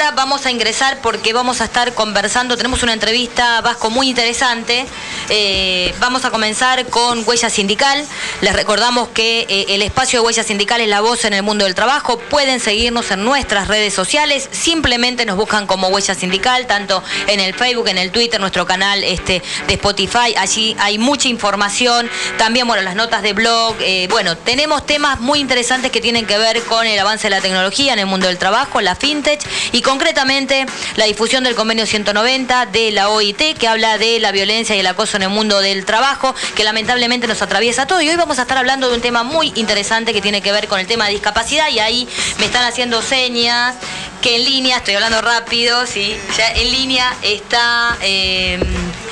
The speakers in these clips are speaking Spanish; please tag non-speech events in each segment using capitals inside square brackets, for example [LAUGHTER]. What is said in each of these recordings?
Vamos a ingresar porque vamos a estar conversando, tenemos una entrevista Vasco muy interesante. Eh, vamos a comenzar con Huella Sindical. Les recordamos que eh, el espacio de Huella Sindical es la voz en el mundo del trabajo. Pueden seguirnos en nuestras redes sociales. Simplemente nos buscan como Huella Sindical, tanto en el Facebook, en el Twitter, nuestro canal este, de Spotify. Allí hay mucha información. También, bueno, las notas de blog. Eh, bueno, tenemos temas muy interesantes que tienen que ver con el avance de la tecnología en el mundo del trabajo, la fintech y concretamente la difusión del convenio 190 de la OIT que habla de la violencia y el acoso en el mundo del trabajo que lamentablemente nos atraviesa todo y hoy vamos a estar hablando de un tema muy interesante que tiene que ver con el tema de discapacidad y ahí me están haciendo señas que en línea, estoy hablando rápido, sí, ya en línea está em,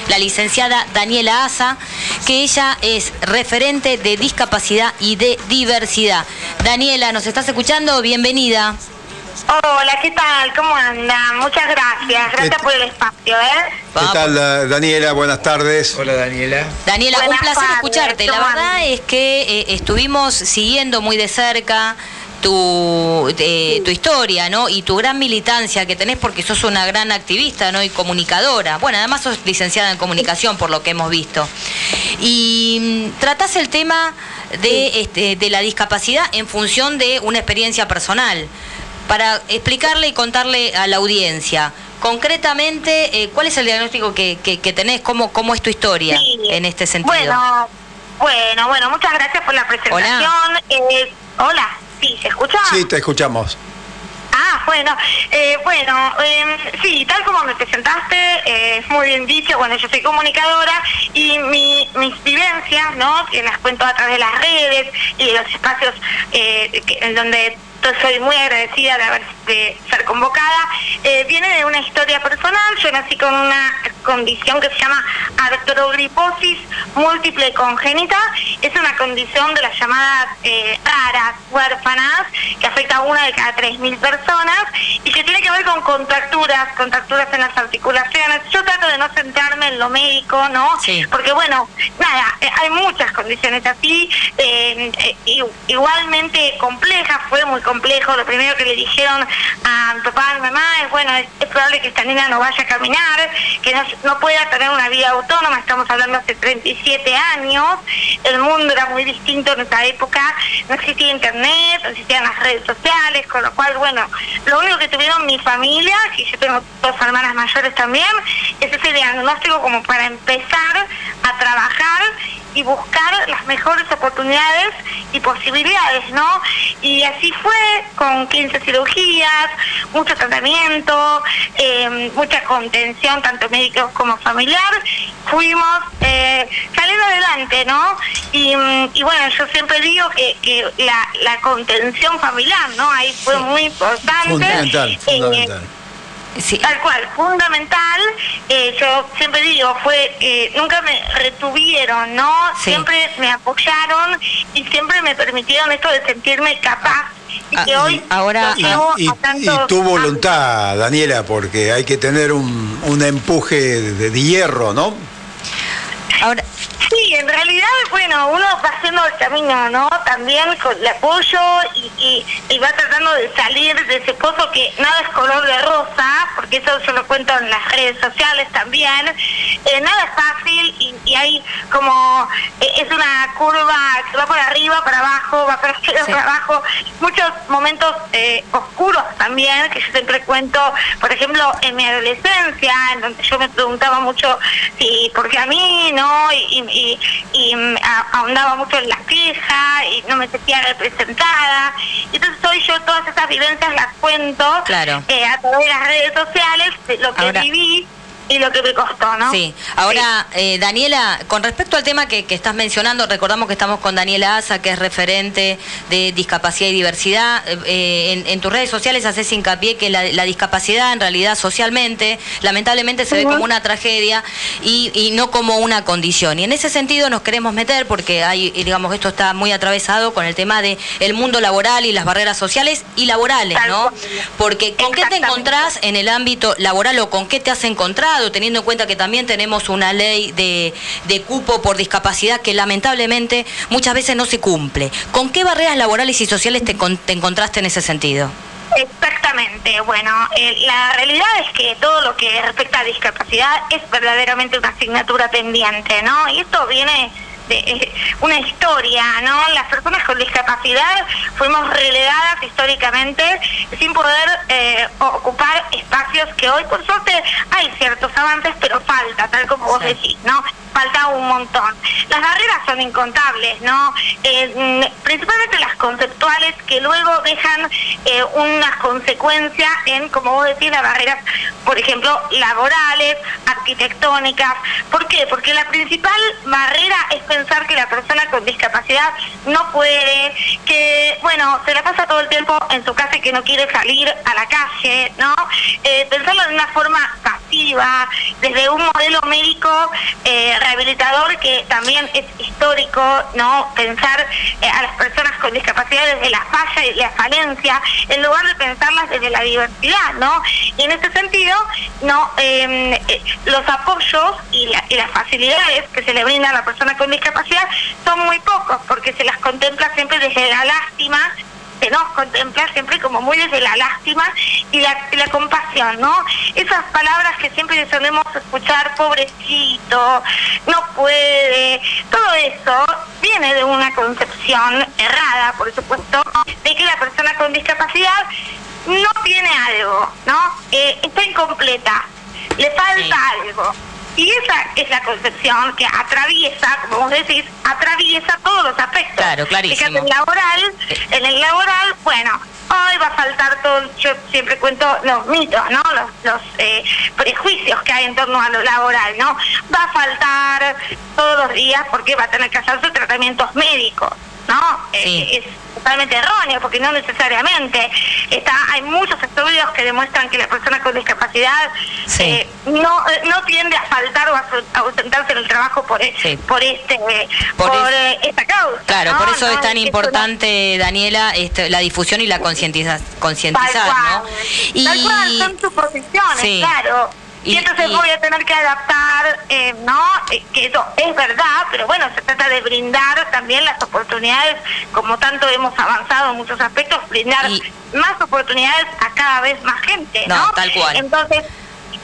la licenciada Daniela Asa, que ella es referente de discapacidad y de diversidad. Daniela, ¿nos estás escuchando? Bienvenida. Hola, ¿qué tal? ¿Cómo anda? Muchas gracias. Gracias por el espacio, ¿eh? ¿Qué tal, Daniela? Buenas tardes. Hola, Daniela. Daniela, un placer escucharte. La verdad es que eh, estuvimos siguiendo muy de cerca tu, eh, tu historia, ¿no? Y tu gran militancia que tenés porque sos una gran activista, ¿no? Y comunicadora. Bueno, además sos licenciada en comunicación por lo que hemos visto. Y mm, tratás el tema de, este, de la discapacidad en función de una experiencia personal para explicarle y contarle a la audiencia. Concretamente, eh, ¿cuál es el diagnóstico que, que, tenés? ¿Cómo, ¿Cómo es tu historia en este sentido? Bueno, bueno, bueno, muchas gracias por la presentación. Hola, eh, hola sí, ¿se escucha? Sí, te escuchamos. Ah, bueno, eh, bueno, em, sí, tal como me presentaste, es muy bien dicho, bueno, yo soy comunicadora y mi, mis vivencias, ¿no? Que las cuento a través de las redes y de los espacios en donde soy muy agradecida de, haber, ser convocada. Eh, viene de una historia personal. Yo nací con una condición que se llama artrogriposis múltiple congénita. Es una condición de las llamadas eh, raras, huérfanas, que afecta a una de cada 3.000 personas y que tiene que ver con contracturas, contracturas en las articulaciones. Yo trato de no centrarme en lo médico, ¿no? Porque, bueno, nada, eh, hay muchas condiciones así, igualmente complejas, fue muy complejo. Lo primero que le dijeron a mi papá mi mamá es, bueno, es, probable que esta niña no vaya a caminar, que no, pueda tener una vida autónoma. Estamos hablando hace 37 años. El mundo era muy distinto en esa época. No existía internet, no existían las redes sociales, con lo cual, bueno, lo único que tuvieron mi familia, que yo tengo dos hermanas mayores también, es ese diagnóstico como para empezar a trabajar y buscar las mejores oportunidades y posibilidades, ¿no? Y así fue con 15 cirugías, mucho tratamiento, em, mucha contención, tanto médicos como familiar. Fuimos eh, saliendo adelante, ¿no? Y, bueno, yo siempre digo que, que la, la contención familiar, ¿no? Ahí fue muy importante. Fundamental, eh, fundamental. Tal cual, fundamental. Eh, yo siempre digo, fue eh, nunca me retuvieron, ¿no? Siempre me apoyaron y siempre me permitieron esto de sentirme capaz. Y ah, que hoy ahora y, tu voluntad, Daniela, porque hay que tener un, un empuje de, de hierro, ¿no? Ahora, Sí, en realidad, bueno, uno va haciendo el camino, ¿no? También con el apoyo y, y, va tratando de salir de ese pozo que nada es color de rosa, porque eso yo lo cuento en las redes sociales también. Eh, nada es fácil y, y hay como, eh, es una curva que va por arriba, para abajo, va para [LAUGHS] arriba, para abajo. Muchos momentos eh, oscuros también, que yo siempre cuento, por ejemplo, en mi adolescencia, en donde yo me preguntaba mucho si, ¿por qué a mí, no? y y, y ahondaba mucho en la queja y no me sentía representada. Entonces hoy yo todas esas vivencias las cuento eh, a través de las redes sociales, de lo que viví y lo que me costó, ¿no? Sí. Ahora, eh, Daniela, con respecto al tema que, estás mencionando, recordamos que estamos con Daniela Asa, que es referente de discapacidad y diversidad. Eh, en, tus redes sociales haces hincapié que la, discapacidad, en realidad, socialmente, lamentablemente se ve como una tragedia y, no como una condición. Y en ese sentido nos queremos meter, porque hay, digamos, esto está muy atravesado con el tema de el mundo laboral y las barreras sociales y laborales, ¿no? Porque ¿con qué te encontrás en el ámbito laboral o con qué te has encontrado? Teniendo en cuenta que también tenemos una ley de, cupo por discapacidad que lamentablemente muchas veces no se cumple. ¿Con qué barreras laborales y sociales te, te encontraste en ese sentido? Exactamente. Bueno, eh, la realidad es que todo lo que respecta a discapacidad es verdaderamente una asignatura pendiente, ¿no? Y esto viene de una historia, ¿no? Las personas con discapacidad fuimos relegadas históricamente sin poder eh, ocupar espacios que hoy, por suerte, hay ciertos avances, pero falta, tal como vos decís, ¿no? Falta un montón. Las barreras son incontables, ¿no? Eh, principalmente las conceptuales que luego dejan eh, unas consecuencias en, como vos decís, las barreras, por ejemplo, laborales, arquitectónicas. ¿Por qué? Porque la principal barrera es pensar que la persona con discapacidad no puede, que, bueno, se la pasa todo el tiempo en su casa y que no quiere salir a la calle, ¿no? Eh, pensarlo de una forma desde un modelo médico eh, rehabilitador que también es histórico, ¿no? Pensar eh, a las personas con discapacidad desde la falla y la falencia, en lugar de pensarlas desde la diversidad, ¿no? Y en ese sentido, no em, eh, los apoyos y, las facilidades que se le brindan a la persona con discapacidad son muy pocos, porque se las contempla siempre desde la lástima ¿no? Contemplar siempre como muy desde la lástima y la, la compasión, ¿no? Esas palabras que siempre solemos escuchar, pobrecito, no puede, todo eso viene de una concepción errada, por supuesto, de que la persona con discapacidad no tiene algo, ¿no? Eh, está incompleta, le falta algo. Y esa es la concepción que atraviesa, como vos decís, atraviesa todos los aspectos. Claro, clarísimo. en el laboral, en el laboral, bueno, hoy va a faltar todo, yo siempre cuento los mitos, ¿no? Los, los eh, prejuicios que hay en torno a lo laboral, ¿no? Va a faltar todos los días porque va a tener que hacerse tratamientos médicos. ¿No? Eh, es totalmente erróneo, porque no necesariamente. Está, hay muchos estudios que demuestran que la persona con discapacidad eh, no, eh, no tiende a faltar o a, ausentarse en el trabajo por, e, por este por, esta causa. Claro, por eso es tan importante, Daniela, este, la difusión y la concientizar, ¿no? Y... Tal cual, son suposiciones, claro. Y, entonces voy a tener que adaptar, eh, ¿no? Eh, que eso es verdad, pero bueno, se trata de brindar también las oportunidades, como tanto hemos avanzado en muchos aspectos, brindar más oportunidades a cada vez más gente, ¿no? no tal cual. Entonces,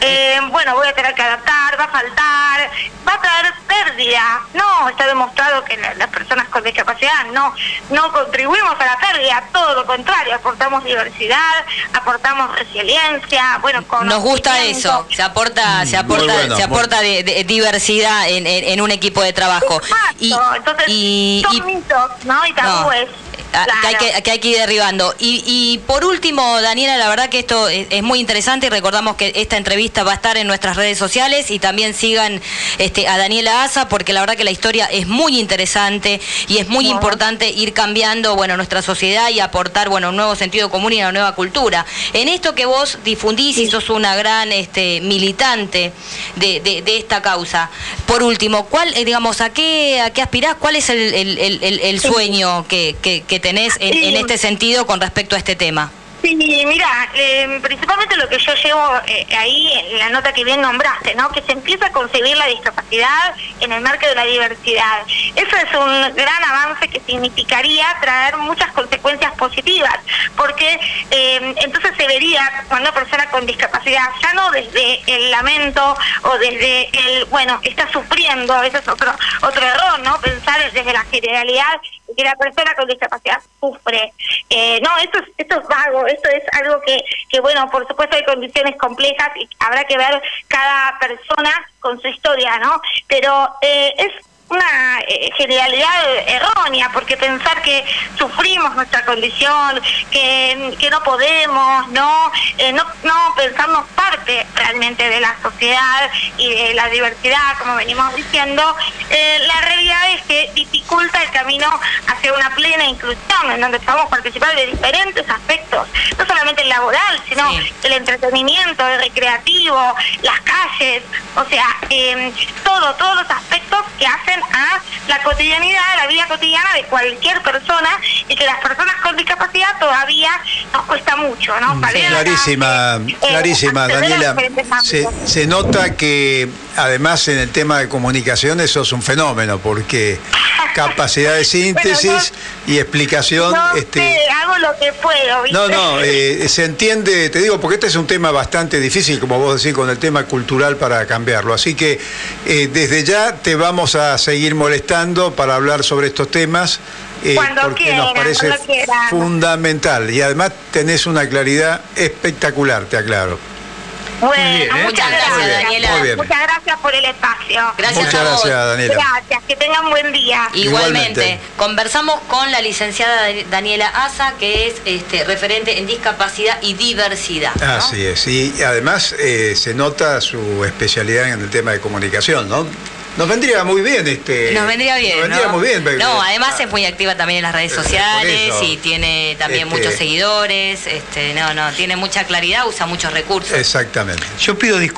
eh, bueno, voy a tener que adaptar, va a faltar, va a traer pérdida. No, está demostrado que las personas con discapacidad no, no contribuimos a la pérdida, todo lo contrario, aportamos diversidad, aportamos resiliencia, bueno, Nos gusta eso, se aporta, mm, se aporta, se aporta de, diversidad en, en, un equipo de trabajo. y, entonces, y, mitos, ¿no? Y tabúes. Ah, que, hay que, ir derribando. Y, por último, Daniela, la verdad que esto es, muy interesante y recordamos que esta entrevista va a estar en nuestras redes sociales y también sigan este, a Daniela Asa porque la verdad que la historia es muy interesante y es muy importante ir cambiando bueno, nuestra sociedad y aportar bueno, un nuevo sentido común y una nueva cultura. En esto que vos difundís y sos una gran este, militante de, esta causa, por último, ¿cuál, eh, digamos, a qué, a qué aspirás? ¿Cuál es el, sueño que, que, que tenés en, este sentido con respecto a este tema. Sí, mira, em, principalmente lo que yo llevo eh, ahí en la nota que bien nombraste, ¿no? Que se empieza a concebir la discapacidad en el marco de la diversidad. Eso es un gran avance que significaría traer muchas consecuencias positivas, porque em, entonces se vería cuando una persona con discapacidad, ya no desde el lamento o desde el, bueno, está sufriendo, ese es otro, otro error, ¿no? Pensar desde la generalidad que la persona con discapacidad sufre. Eh, no, esto es, esto es vago, esto es algo que, que, bueno, por supuesto hay condiciones complejas y habrá que ver cada persona con su historia, ¿no? Pero eh, es una generalidad errónea, porque pensar que sufrimos nuestra condición, que, que no podemos, no, eh, no, no pensarnos parte realmente de la sociedad y de la diversidad, como venimos diciendo, eh, la realidad es que dificulta el camino hacia una plena inclusión, en donde podamos participar de diferentes aspectos, el laboral, sino el entretenimiento, el recreativo, las calles, o sea, todo, todos los aspectos que hacen a la cotidianidad, la vida cotidiana de cualquier persona y que las personas con discapacidad todavía nos cuesta mucho, ¿no? clarísima, eh, clarísima, Daniela. Se, se nota que además en el tema de comunicación eso es un fenómeno porque [LAUGHS] capacidad de síntesis y explicación. este... a hago lo que puedo. ¿viste? No, no, eh, se entiende, te digo, porque este es un tema bastante difícil, como vos decís, con el tema cultural para cambiarlo. Así que eh, desde ya te vamos a seguir molestando para hablar sobre estos temas. Eh, porque nos parece fundamental y además tenés una claridad espectacular, te aclaro. Bueno, muchas gracias, Daniela. Muchas gracias por el espacio. Gracias muchas gracias, Daniela. Gracias, que tengan buen día. Igualmente. Conversamos con la licenciada Daniela Asa, que es este, referente en discapacidad y diversidad. Así es, y además eh, se nota su especialidad en el tema de comunicación, ¿no? Nos vendría muy bien este. Nos vendría bien. Nos vendría muy bien. no, además es muy activa también en las redes sociales y tiene también este, muchos seguidores. Este, no, no, tiene mucha claridad, usa muchos recursos. Exactamente. Yo pido disculpas.